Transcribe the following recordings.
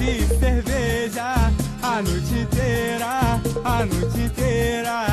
de cerveja a noite inteira, a noite inteira.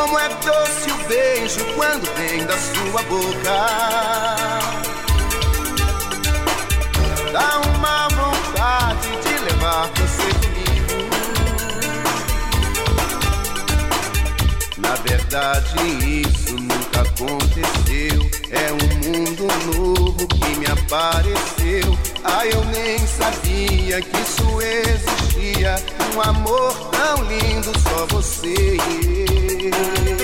Como é doce o beijo quando vem da sua boca. Dá uma vontade de levar você comigo. Na verdade, isso nunca aconteceu. É um mundo novo que me apareceu. Ah, eu nem sabia que isso existia. Um amor tão lindo, só você e eu.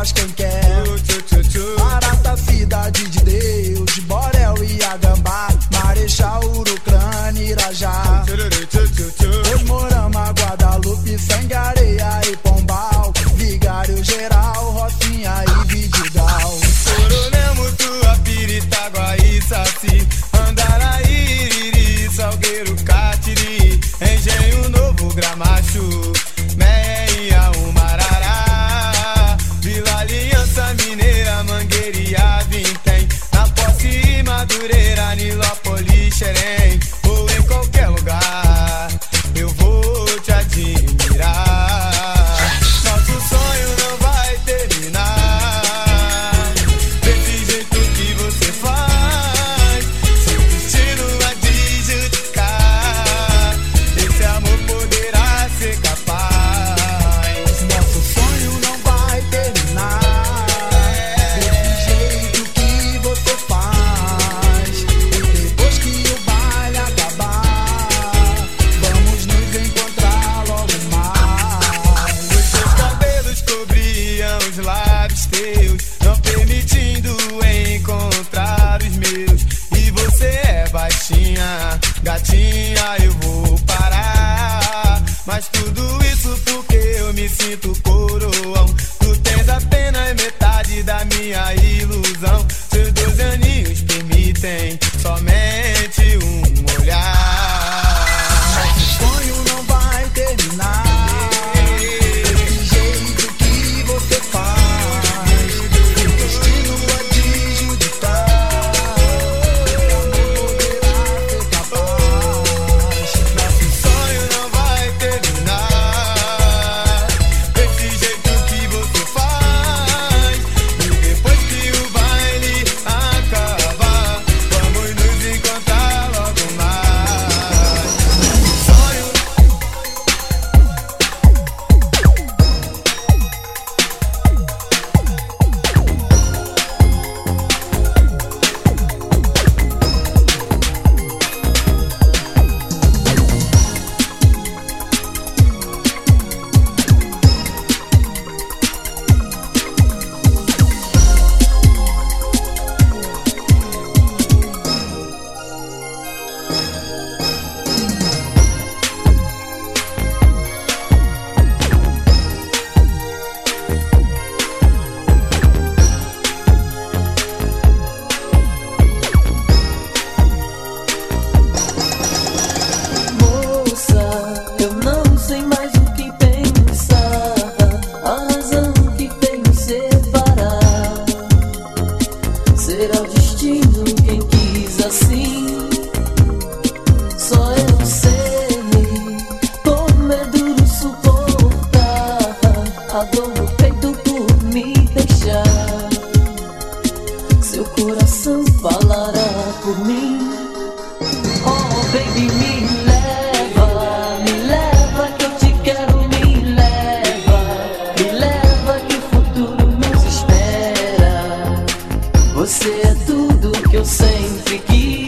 acho que que eu sempre quis.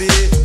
sabe?